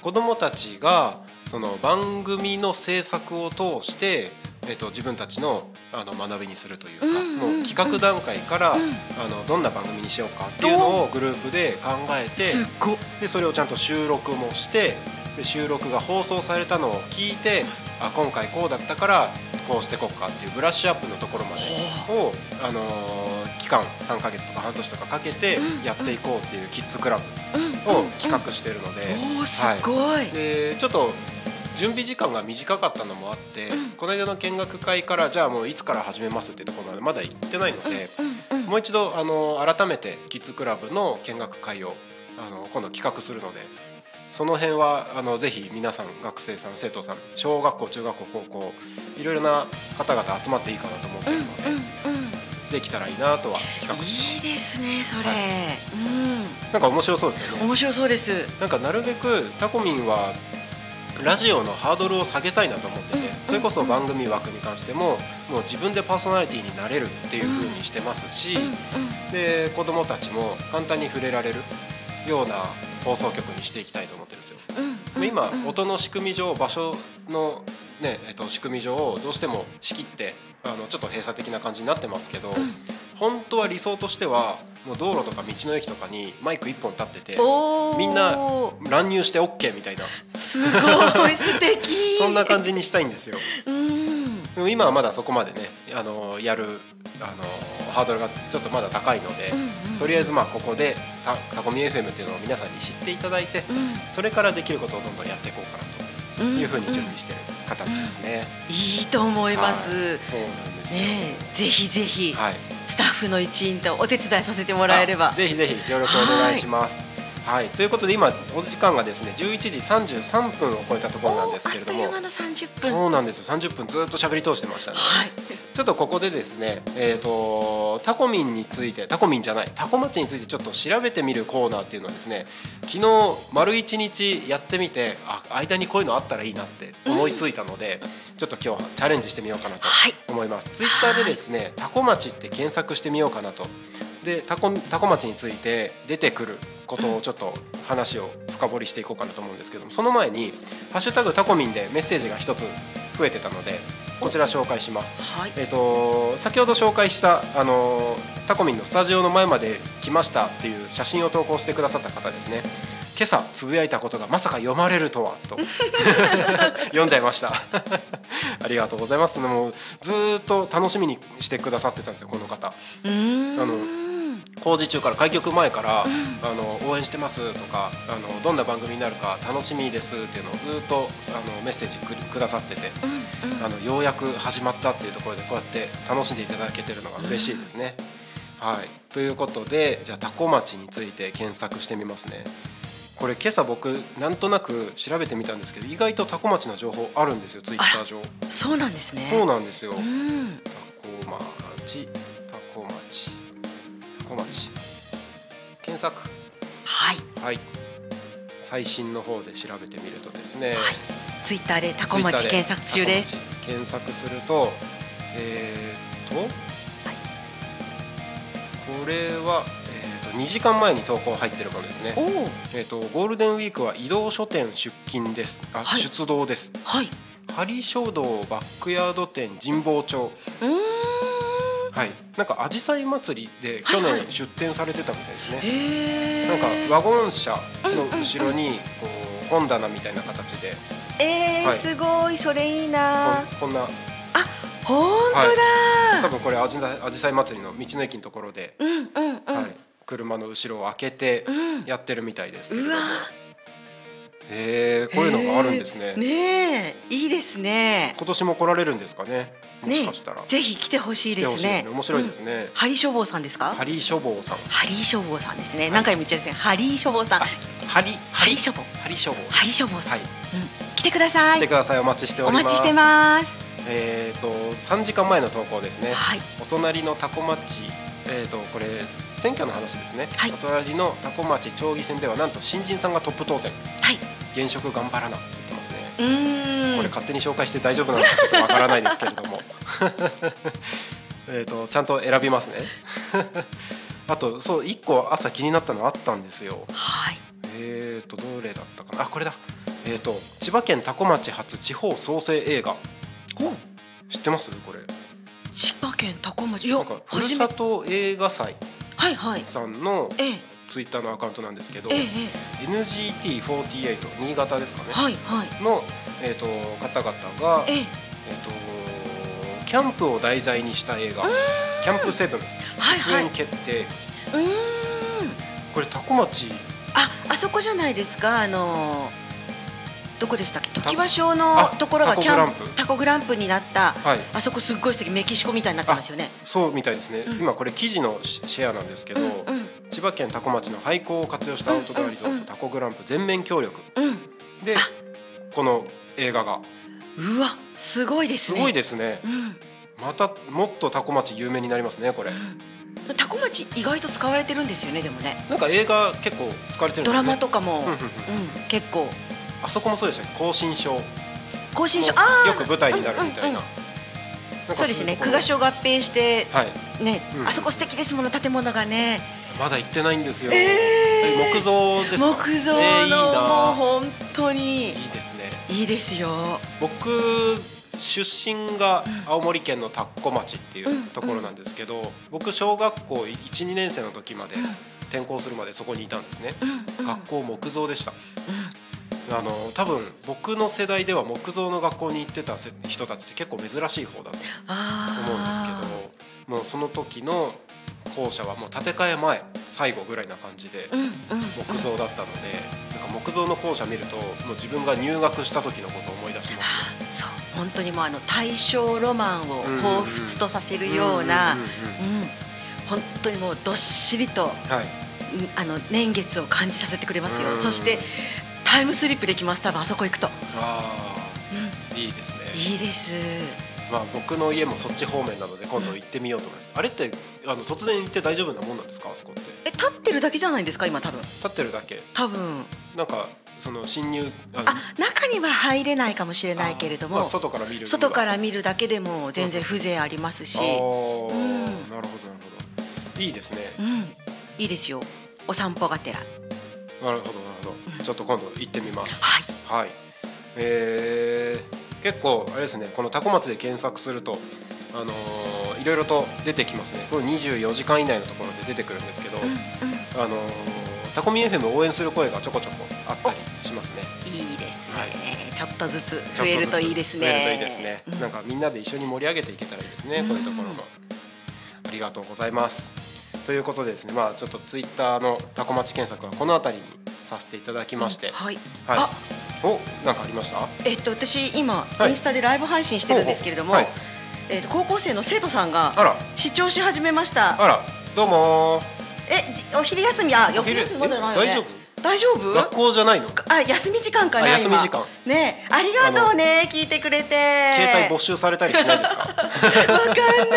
子どもたちがその番組の制作を通してえーと、自分たちのあの学びにするというか、もう企画段階から、うん、あのどんな番組にしようかっていうのをグループで考えてでそれをちゃんと収録もしてで収録が放送されたのを聞いてあ今回こうだったからこうしてこっかっていうブラッシュアップのところまでを、あのー、期間3か月とか半年とかかけてやっていこうっていうキッズクラブを企画してるので、はい、でちょっと準備時間が短かったのもあって、うん、この間の見学会からじゃあもういつから始めますってところまでまだ行ってないので、うんうん、もう一度あの改めてキッズクラブの見学会をあの今度企画するのでその辺はあのぜひ皆さん学生さん生徒さん小学校中学校高校いろいろな方々集まっていいかなと思っているので、うんうんうん、できたらいいなとは企画していいですねそれ、はい、うん。なんか面白そうですよね。面白そうです。なんかなるべくタコミンはラジオのハードルを下げたいなと思ってて、それこそ番組枠に関してももう自分でパーソナリティになれるっていうふうにしてますし、で子供たちも簡単に触れられるような放送局にしていきたいと思ってるんですよ。今音の仕組み上場所のねえっと、仕組み上どうしても仕切ってあのちょっと閉鎖的な感じになってますけど、本当は理想としてはもう道路とか道の駅とかにマイク1本立っててみんな乱入して OK みたいな。すごい 素敵。そんな感じにしたいんですよ。でも今はまだそこまでねあのやるあのハードルがちょっとまだ高いので、うんうん、とりあえずまあここでタタコミ FM っていうのを皆さんに知っていただいて、うん、それからできることをどんどんやっていこうかなというふうに準備してる形ですね。うん、いいと思います。はい、そうなんですねぜひぜひ、はい、スタッフの一員とお手伝いさせてもらえればぜひぜひ協力お願いします。はいはい、ということで今お時間がですね11時33分を超えたところなんですけれども。そうなんですよ。30分ずっと喋り通してましたね、はい、ちょっとここでですね、えーと、タコミンについてタコミンじゃないタコ町についてちょっと調べてみるコーナーっていうのはですね昨日丸一日やってみてあ間にこういうのあったらいいなって思いついたので、うん、ちょっと今日チャレンジしてみようかなと思います、はい、ツイッターでですねタコ町って検索してみようかなと。でタコタコ町について出てくることをちょっと話を深掘りしていこうかなと思うんですけどもその前に「ハッシュタグタコミン」でメッセージが一つ増えてたのでこちら紹介します、はい、えーと、先ほど紹介したあのタコミンのスタジオの前まで来ましたっていう写真を投稿してくださった方ですね。今朝つぶやいたことがまさか読まれるとはと。読んじゃいました。ありがとうございます。もうずっと楽しみにしてくださってたんですよこの方。あの工事中から開局前から、うん、あの応援してますとかあのどんな番組になるか楽しみですっていうのをずっとあのメッセージくくださってて、あのようやく始まったっていうところでこうやって楽しんでいただけてるのが嬉しいですね。はい、ということでじゃあ多古町について検索してみますね。これ今朝僕なんとなく調べてみたんですけど意外と多古町の情報あるんですよツイッター上。そうなんですね。そうなんですよ、うん、多古町多古町小町。検索。はい、はい、最新の方で調べてみるとですね、はい、ツイッターでタコ町検索中です。検索するとえー、っと、はい、これは、えー、っと2時間前に投稿入ってるものですね。えー、っとゴールデンウィークは移動書店出勤です。あ、はい、出動です。はい。針書道バックヤード店神保町はい、なんか紫陽花祭りで去年出店されてたみたいですね、はいはい、なんかワゴン車の後ろにこう本棚みたいな形で、えー、はい、すごい。それいいな。こんな。あ本当だ、はい、多分これあじさい祭りの道の駅のところで、うんうんうん、はい、車の後ろを開けてやってるみたいですけれども、うん、えー、こういうのがあるんですね。ねいいですね。今年も来られるんですかねね、ぜひ来てほしいですね。面白いですね。ハリー消防さんですか？ハリー消防さん。ハリー消防さんですね。何回も言っちゃうんですね。ハリー消防さん。ハリハリ消防。ハリ消防。ハリ消防さん。うん、来てください。来てください。お待ちしております。お待ちしてます。えっ、と三時間前の投稿ですね。はい。お隣のタコ町。えーと、これ選挙の話ですね、はい、お隣の多古町町議選ではなんと新人さんがトップ当選、はい、現職頑張らなこれ勝手に紹介して大丈夫なのかちょっとわからないですけれども。えとちゃんと選びますね。あとそう1個朝気になったのあったんですよ。はい。えっ、ー、とどれだったかな？あこれだ。えっ、ー、と千葉県多古町発地方創生映画。知ってます？これ。千葉県多古町。いやなんかふるさと映画祭はいはい。さんのツイッターのアカウントなんですけど、ええ、NGT48 新潟ですかね、はいはい、の、えーと、方々が、ええ。えーと、キャンプを題材にした映画「キャンプセブン出演決定」はいはい、これ多古町。ああそこじゃないですか？あのーどこでしたっけ？常盤小のところがキャンプタコグランプ。になった、はい、あそこすっごい素敵メキシコみたいになってますよね。そうみたいですね、うん、今これ記事のシェアなんですけど、うんうん、千葉県多古町の廃校を活用したアウトドアリゾート、タコグランプ全面協力、うん、でこの映画が。うわすごいですね。すごいですね、うん、またもっと多古町有名になりますねこれ、多古町意外と使われてるんですよねでもね。なんか映画結構使われてるんですね。ドラマとかも、うん、結構。あそこもそうでした更新症更新症あよく舞台になるみたいな,、そうですね。区画所合併して、はい、ね、あそこ素敵ですもの建物がねまだ行ってないんですよ、えー、木造です木造の、えー、もう本当に。いいですね。いいですよ。僕出身が青森県の田子町っていうところなんですけど、僕小学校12年生の時まで転校するまでそこにいたんですね、学校木造でした、あの多分僕の世代では木造の学校に行ってた人たちって結構珍しい方だと思うんですけどもうその時の校舎はもう建て替え前最後ぐらいな感じで木造だったので、なんか木造の校舎見るともう自分が入学した時のことを思い出します、ね、そう本当にもうあの大正ロマンを彷彿とさせるような本当にもうどっしりと、はい、あの年月を感じさせてくれますよ。そしてタイムスリップできます多分あそこ行くと。ああ、うん、いいですね。いいですまあ僕の家もそっち方面なので今度行ってみようと思います、うん、あれってあの突然行って大丈夫なもんなんですか？あそこって。え立ってるだけじゃないんですか？今多分。立ってるだけ？多分。なんかその侵入あ中には入れないかもしれないけれども、まあ、外から見る外から見るだけでも全然風情ありますし、うん、なるほどなるほど。いいですね、うん、いいですよ。お散歩がてら。なるほどちょっと今度行ってみます。はい。はい。えー、結構あれですね。このタコ町で検索すると。あのー、いろいろと出てきますね。これ24時間以内のところで出てくるんですけど、うんうん、あのー、タコミ FM 応援する声がちょこちょこあったりしますね。いいですね、はい、ちょっとずつ増えるといいですね。増えるといいですね。うん、なんかみんなで一緒に盛り上げていけたらいいですね。こういうところも。ありがとうございます。ということでですね、まあちょっとツイッターのタコ町検索はこの辺りにさせていただきまして、うん、はい、はい、あ。おなんかありました？えっと私今、インスタでライブ配信してるんですけれども、はい、えっと高校生の生徒さんが視聴し始めました。あらどうもえお昼休みあお昼休みまだないよね。大丈夫？大丈夫？学校じゃないの？あ休み時間かな休み時間。ね。ありがとうね聞いてくれて。携帯没収されたりしないですか？わかんな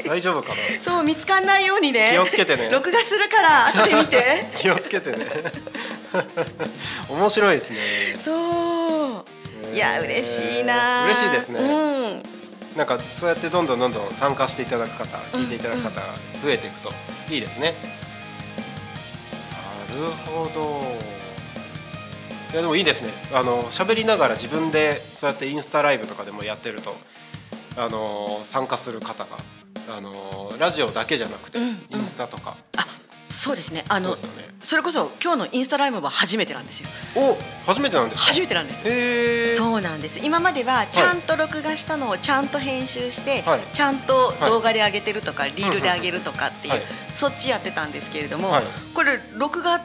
い。大丈夫かな？そう見つかんないようにね。気をつけてね。録画するから後で見て。気をつけてね。面白いですね。そう。いや嬉しいな。嬉しいですね、うん、なんかそうやってどんどんどんどん参加していただく方聞いていただく方が増えていくといいですね、なるほど。いやでもいいですね。あの喋りながら自分でそうやってインスタライブとかでもやってるとあの参加する方があのラジオだけじゃなくて、インスタとかそうですね。あのそ、ね,、れこそ今日のインスタライブは初めてなんですよ。お、初めてなんです初めてなんです。そうなんです。今まではちゃんと録画したのをちゃんと編集して、はい、ちゃんと動画で上げてるとか、はい、リールで上げるとかっていう、はい、そっちやってたんですけれども、これ録画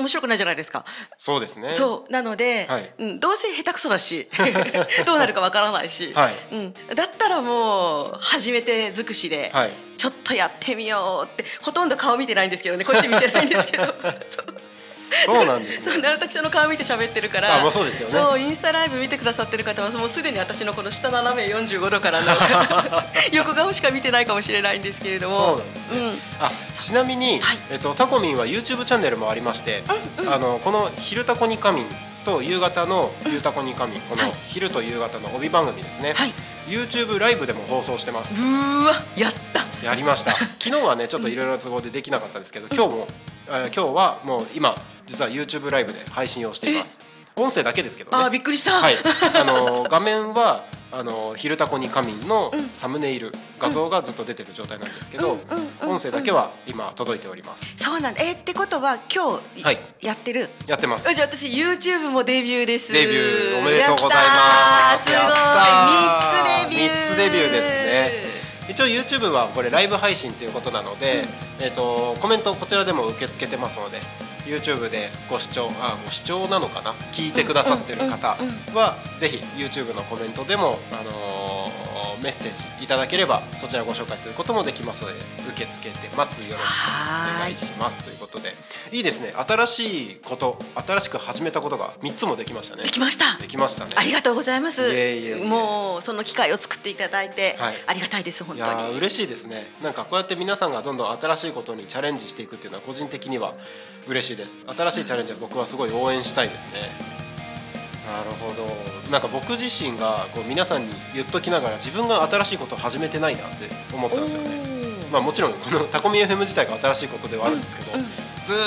面白くないじゃないですか。そうですね。そう。なので、はい、うん、どうせ下手くそだし どうなるかわからないし、はい、うん、だったらもう初めて尽くしで、はい、ちょっとやってみようってほとんど顔見てないんですけどね。こっち見てないんですけど。そうなんです、ね、そう鳴滝さんの顔見て喋ってるからあ、まあ、そうですよね。そうインスタライブ見てくださってる方はもうすでに私のこの下斜め45度からの 横顔しか見てないかもしれないんですけれども。そうなんですね、うん、あちなみに、はい、えっと、タコミンは YouTube チャンネルもありまして、うんうん、あのこの「昼タコに仮眠」と夕方の「ゆうたこに神」この昼と夕方の帯番組ですね、はい、YouTube ライブでも放送してます。うわやった。やりました。昨日はねちょっといろいろ都合でできなかったですけど今日も、え今日はもう今実は YouTube ライブで配信をしています。音声だけですけどね。あびっくりした、はい、あの 画面はあの「昼タコに仮眠」のサムネイル、画像がずっと出てる状態なんですけど、音声だけは今届いております。そうなんだ。えー、ってことは今日、はい、やってる？やってます。じゃあ私 YouTube もデビューです。デビューおめでとうございます。すごい。3つデビュー。3つデビューですね。一応 YouTube はこれライブ配信ということなので、うん、えーと、コメントこちらでも受け付けてますので YouTube でご視聴あご視聴なのかな？聞いてくださってる方はぜひ YouTube のコメントでも、あのー、メッセージいただければそちらご紹介することもできますので受け付けてます。よろしくお願いします。ということで。いいですね。新しいこと新しく始めたことが3つもできましたね。できました。できましたね。ありがとうございます。もうその機会を作っていただいて、はい、ありがたいです本当に。嬉しいですね。なんかこうやって皆さんがどんどん新しいことにチャレンジしていくっていうのは個人的には嬉しいです。新しいチャレンジは僕はすごい応援したいですねなるほど。なんか僕自身がこう皆さんに言っときながら自分が新しいことを始めてないなって思ったんですよね。まあもちろんこのタコミ FM 自体が新しいことではあるんですけど、うんうん、ず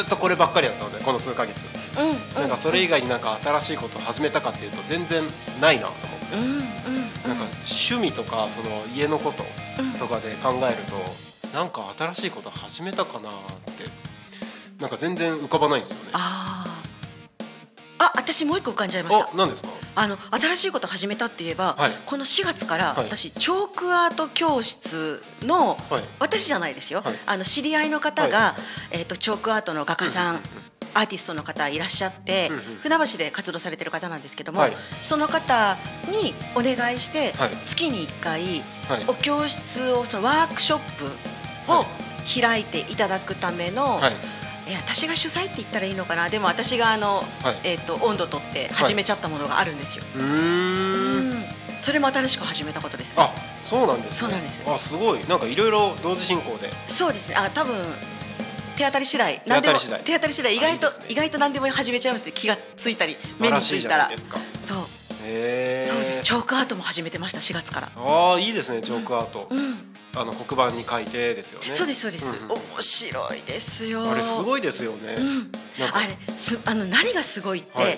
っとこればっかりだったのでこの数か月、うん、なんかそれ以外になんか新しいことを始めたかっていうと全然ないなと思って、なんか趣味とかその家のこととかで考えると、なんか新しいこと始めたかなってなんか全然浮かばないんですよね。ああ私もう一個浮かんじゃいました。何ですか？あの新しいこと始めたって言えば、はい、この4月から私、チョークアート教室の、はい、私じゃないですよ。あの知り合いの方が、えっ、ー、とチョークアートの画家さん。アーティストの方いらっしゃって、船橋で活動されてる方なんですけども、はい、その方にお願いして、月に1回、お教室をそのワークショップを開いていただくための、え私が主催って言ったらいいのかな。でも私があの、はい、えーと、温度とって始めちゃったものがあるんですよ。はい、うん。それも新しく始めたことです、ね、あそうなんです、ね、そうなんです。あすごい。なんかいろいろ同時進行で。そうですね。あ多分手当たり次第。何でも手当たり次第。意外と、ね、意外と何でも始めちゃいます気がついたり目についたら。そう。へそうです。チョークアートも始めてました4月から。ああいいですねチョークアート、うん、うんあの黒板に書いてですよね。そうですそうです。うんうん、面白いですよ。あれすごいですよね。うん、あれすあの何がすごいって、はい、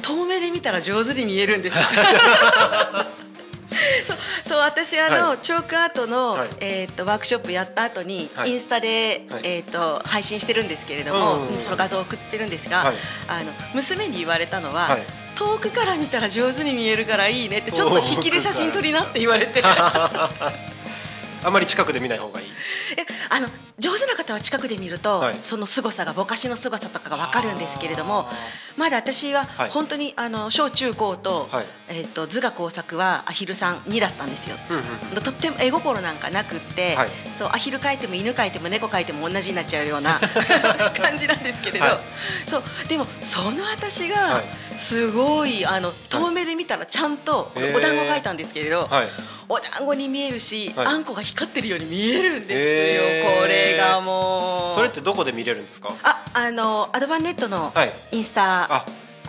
遠目で見たら上手に見えるんです。そうそう私あの、はい、チョークアートの、はい、えっ、ー、とワークショップやった後に、はい、インスタで、えっ、ー、と配信してるんですけれども、うんうん、その画像を送ってるんですが、あの娘に言われたのは。遠くから見たら上手に見えるからいいねってちょっと引きで写真撮りなって言われて あまり近くで見ない方がいい。えあの上手な方は近くで見ると、はい、その凄さがぼかしの凄さとかが分かるんですけれどもまだ私は本当に、あの小中高と,、えー、と図画工作はアヒルさん2だったんですよ、とっても絵心なんかなくって、そうアヒル描いても犬描いても猫描いても同じになっちゃうような 感じなんですけれど、そうでもその私がすごいあの遠目で見たらちゃんとお団子描いたんですけれど、お団子に見えるし、あんこが光ってるように見えるんですよ、これがもう。それってどこで見れるんですか？ああのアドバンネットのインスタ、あ。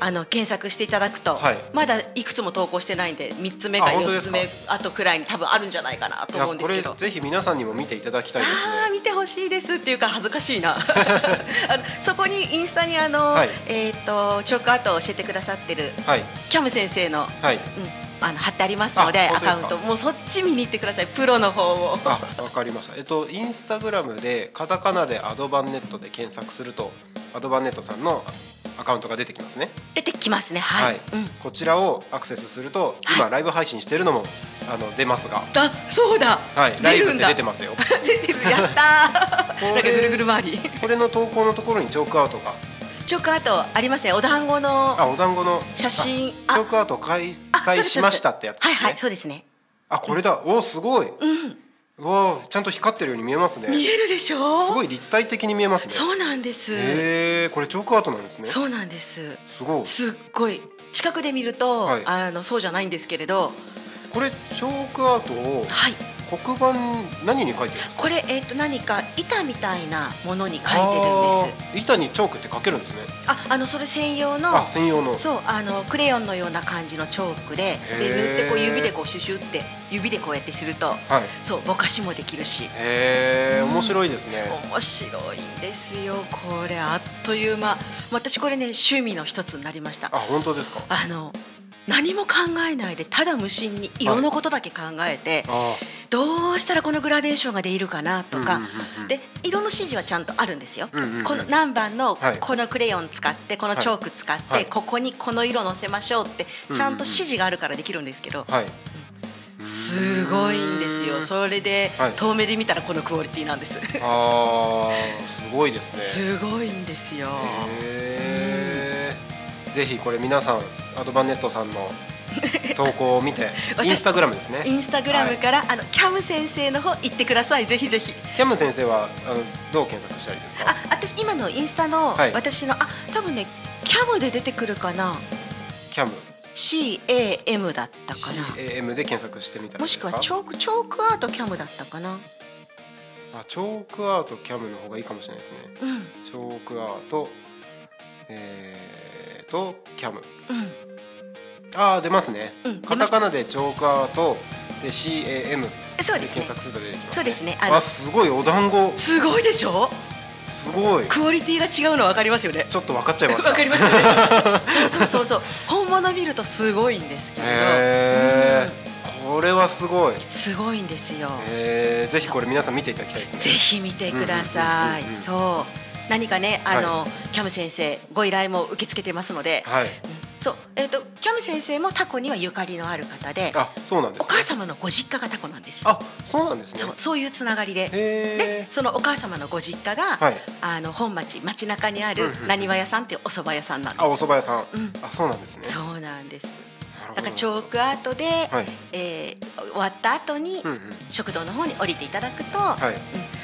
の検索していただくと、はい、まだいくつも投稿してないんで3つ目か4つ目あとくらいに多分あるんじゃないかなと思うんですけど。ぜひ皆さんにも見ていただきたいですね。あ見てほしいですっていうか恥ずかしいな。あのそこにインスタにあの、はい、えっ、ー、とチョークアートを教えてくださってる、はい、キャム先生の、はい。うんあの貼ってありますのでアカウント。もうそっち見に行ってください。プロの方を。あわかりました。えっとインスタグラムでカタカナでアドバンネットで検索するとアドバンネットさんのアカウントが出てきますね。出てきますね。はい、はい。うん、こちらをアクセスすると今ライブ配信してるのもあの出ますが。あそうだ。はい。ライブって出てますよ。出てる。やったー。なんかぐるぐる回り。これの投稿のところにチョークアウトがチョークアートありますね。お団子のあお団子の。写真。チョークアート開催しましたってやつ、ね、はいはいそうですね。あこれだ、おすごい、うん。わちゃんと光ってるように見えますね。見えるでしょ？すごい立体的に見えますね。そうなんです。へえこれチョークアートなんですね。そうなんです。すごい。すっごい。近くで見ると、はい、あのそうじゃないんですけれど。これチョークアートを、はい、黒板何に書いてるこれえっ、ー、と何か板みたいなものに書いてるんです。板にチョークって書けるんですね。ああのそれ専用の専用の。そうあのクレヨンのような感じのチョークでで塗ってこう指でこうシュシュって指でこうやってすると、はい、そうぼかしもできるし。へえ、うん、面白いですね。面白いんですよこれ。あっという間。私これね趣味の一つになりました。あ本当ですか？あの何も考えないでただ無心に色のことだけ考えて、はい、どうしたらこのグラデーションができるかなとか、で色の指示はちゃんとあるんですよ、この何番のこのクレヨン使ってこのチョーク使って、はい、ここにこの色のせましょうってちゃんと指示があるからできるんですけど、はい、すごいんですよ。それで、遠目で見たらこのクオリティなんです。すごいですね。すごいんですよぜひこれ皆さんアドバンネットさんの 投稿を見てインスタグラムですね。インスタグラムから、はい、あのキャム先生の方行ってください。ぜひぜひ。キャム先生はあのどう検索したらいいですか？あ私今のインスタの、はい、私のあ多分ねキャムで出てくるかな。キャム。CAM だったかな。CAM で検索してみたもしくはチョークチョークアートキャムだったかな。あチョークアートキャムの方がいいかもしれないですね、うん、チョークアートえー、とキャム、うん。ああ出ますね、うん、カタカナでチョークアートで CAM そうです、ね、検索すると出てきます、ね、そうですね。あすごいお団子。すごいでしょ？すごい。クオリティが違うの分かりますよね。ちょっと分かっちゃいました。分かりますよね。そうそうそうそう。本物見るとすごいんですけど、えー、これはすごい。すごいんですよ、えー、ぜひこれ皆さん見ていただきたいですね。ぜひ見てください、そう何かねあの、はい、キャム先生ご依頼も受け付けてますので、はい、そう。えっ、ー、とキャム先生もタコにはゆかりのある方で、あそうなんです、ね、お母様のご実家がタコなんですよ。あそうなんですね。そうそういうつながりで、でそのお母様のご実家が、はい、あの本町街中にあるなにわ屋さんっていうお蕎麦屋さんなんです。あお蕎麦屋さん。うん、あそうなんですね。そうなんです。だからチョークアートで、はい、えー、終わった後に、うんうん、食堂の方に降りていただくと、はい。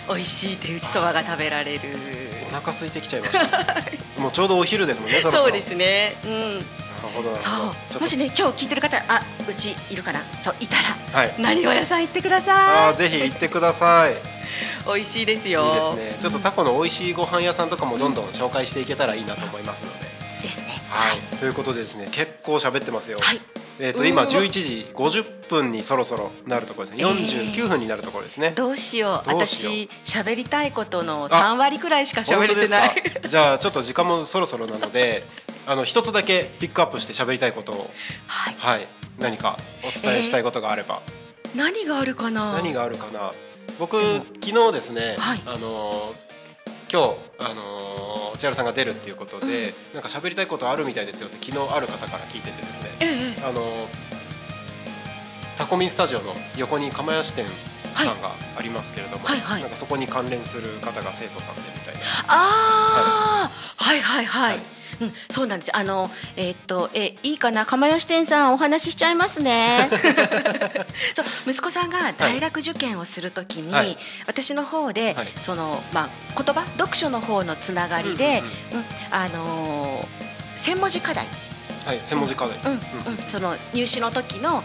うん、美味しい手打ちそばが食べられる。お腹空いてきちゃいました。もうちょうどお昼ですもんね。そそうですね。うん。ほどそう。もしね今日聞いてる方あうちいるかな？そういたら、はい、何わ屋さん行ってください。あぜひ行ってください。美味しいですよ。いいですね。ちょっとタコの美味しいご飯屋さんとかもどんどん紹介していけたらいいなと思いますので、うん、ですね。はい、ということでですね結構喋ってますよ。はいえー、と今11時50分にそろそろなるところですね。49分になるところですね、どうしよう。私喋りたいことの3割くらいしか喋れてない。じゃあちょっと時間もそろそろなのであの一つだけピックアップして喋りたいことを。はい、はい、何かお伝えしたいことがあれば、えー、何があるかな？何があるかな？僕昨日ですね、はい、あの今日あの千原さんが出るっていうことで、うん、なんか喋りたいことあるみたいですよって昨日ある方から聞いててですね、ええ、あのタコミンスタジオの横に釜屋支店さんがありますけれども、はいはい。はい、なんかそこに関連する方が生徒さんでみたいな。ああ、はい、はいはい。はいうん、そうなんです。あの、えー、っと、え、いいかな、釜屋支店さん、お話ししちゃいますね。そう、息子さんが大学受験をするときに、はい、私の方で、はい、その、まあ、言葉、読書の方のつながりで、うん、うんうん、あのー、千文字課題。はい、千文字課題、うんうんその入試の時の、はい、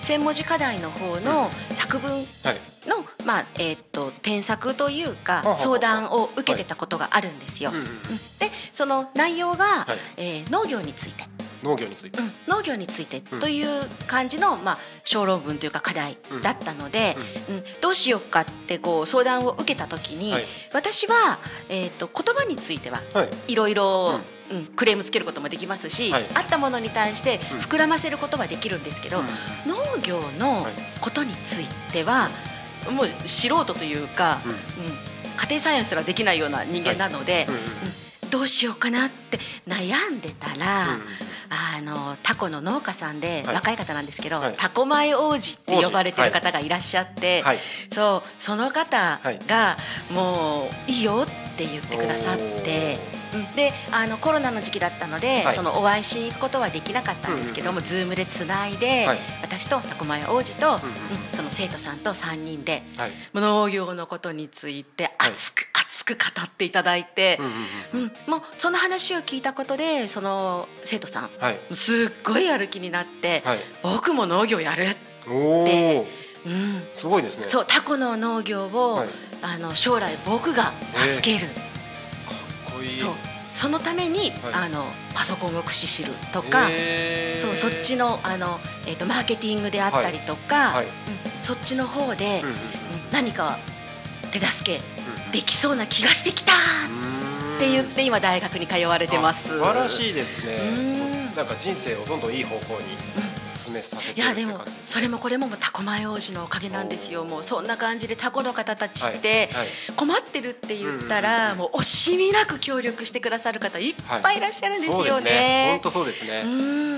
千文字課題の方の作文のまあえー、っと添削というか相談を受けてたことがあるんですよ。でその内容が、はい、えー、農業について。農業について、うん、農業についてという感じの、まあ、小論文というか課題だったので、うん、うん、どうしようかってこう相談を受けた時に、はい、私は、えーと、言葉についてはい。ろいろ、うん、クレームつけることもできますし、はい、あったものに対して膨らませることはできるんですけど、農業のことについてはもう素人というか、うん。家庭菜園すらできないような人間なので、どうしようかなって悩んでたら、あのタコの農家さんで、若い方なんですけど、タコ米王子って呼ばれてる方がいらっしゃって、そうその方が、もういいよって言ってくださって。であのコロナの時期だったので、はい、そのお会いしに行くことはできなかったんですけども、うんうん、ズームでつないで、はい、私とタコマヤ王子と、うんうん、その生徒さんと3人で、はい、農業のことについて熱く、熱く語っていただいて、うん、うん、もうその話を聞いたことでその生徒さん、すっごいやる気になって、僕も農業やるって。うん、すごいですね。そう、タコの農業を、あの将来僕が助ける。そう。そのために、はい、あのパソコンを駆使するとか、そうそっちのあの、えーと、マーケティングであったりとか、そっちの方で、何か手助けできそうな気がしてきたって言って今大学に通われてます。素晴らしいですね。なんか人生をどんどんいい方向に進めさせていやでもそれもこれもタコ前王子のおかげなんですよ。もうそんな感じでタコの方たちって困ってるって言ったらもう惜しみなく協力してくださる方いっぱいいらっしゃるんですよね。本当そうですね。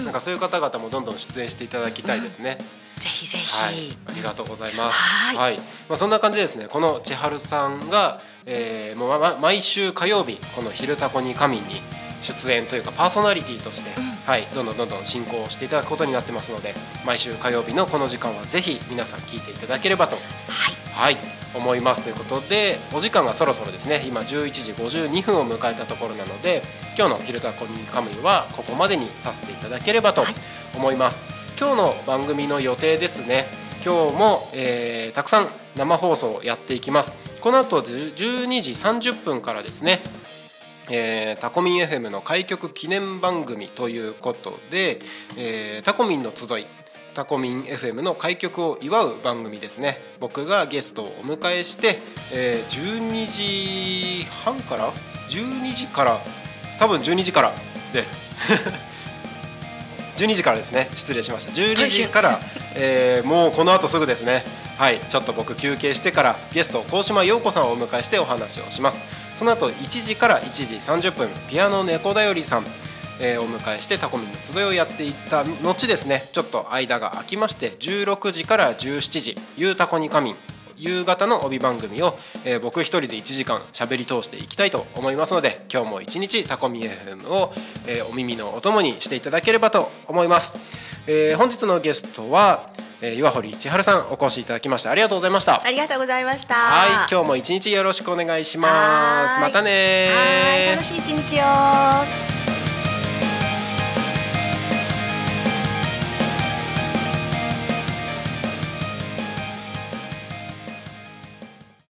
なんかそういう方々もどんどん出演していただきたいですね。ぜひぜひ、はい、ありがとうございます。はい、はい、まあそんな感じですね。この千春さんが、えー、もう、ま、毎週火曜日この昼タコに神に出演というかパーソナリティとして、うん、はい、どんどんどんどん進行していただくことになってますので毎週火曜日のこの時間はぜひ皆さん聞いていただければと、はい、はい、思いますということでお時間がそろそろですね。今11時52分を迎えたところなので今日の「昼タコミカムイ」はここまでにさせていただければと思います。はい、今日の番組の予定ですね。今日も、えー、たくさん生放送をやっていきます。この後12時30分からですねえー、タコミン FM の開局記念番組ということで、えー、タコミンの集いタコミン FM の開局を祝う番組ですね。僕がゲストをお迎えして、えー、12時半から12時から多分12時からです。12時からですね。失礼しました。12時から、えー、もうこの後すぐですね。はい。ちょっと僕休憩してからゲスト高島陽子さんをお迎えしてお話をしますその後1時から1時30分ピアノ猫だよりさんえー、お迎えしてタコミの集いをやっていった後ですねちょっと間が空きまして16時から17時「ゆうたこに仮眠」夕方の帯番組を、えー、僕一人で1時間喋り通していきたいと思いますので今日も一日タコミ FM を、えー、お耳のお供にしていただければと思います、えー、本日のゲストはえー、岩堀千春さんお越しいただきましてありがとうございました。ありがとうございました。はい今日も一日よろしくお願いします。またね楽しい一日を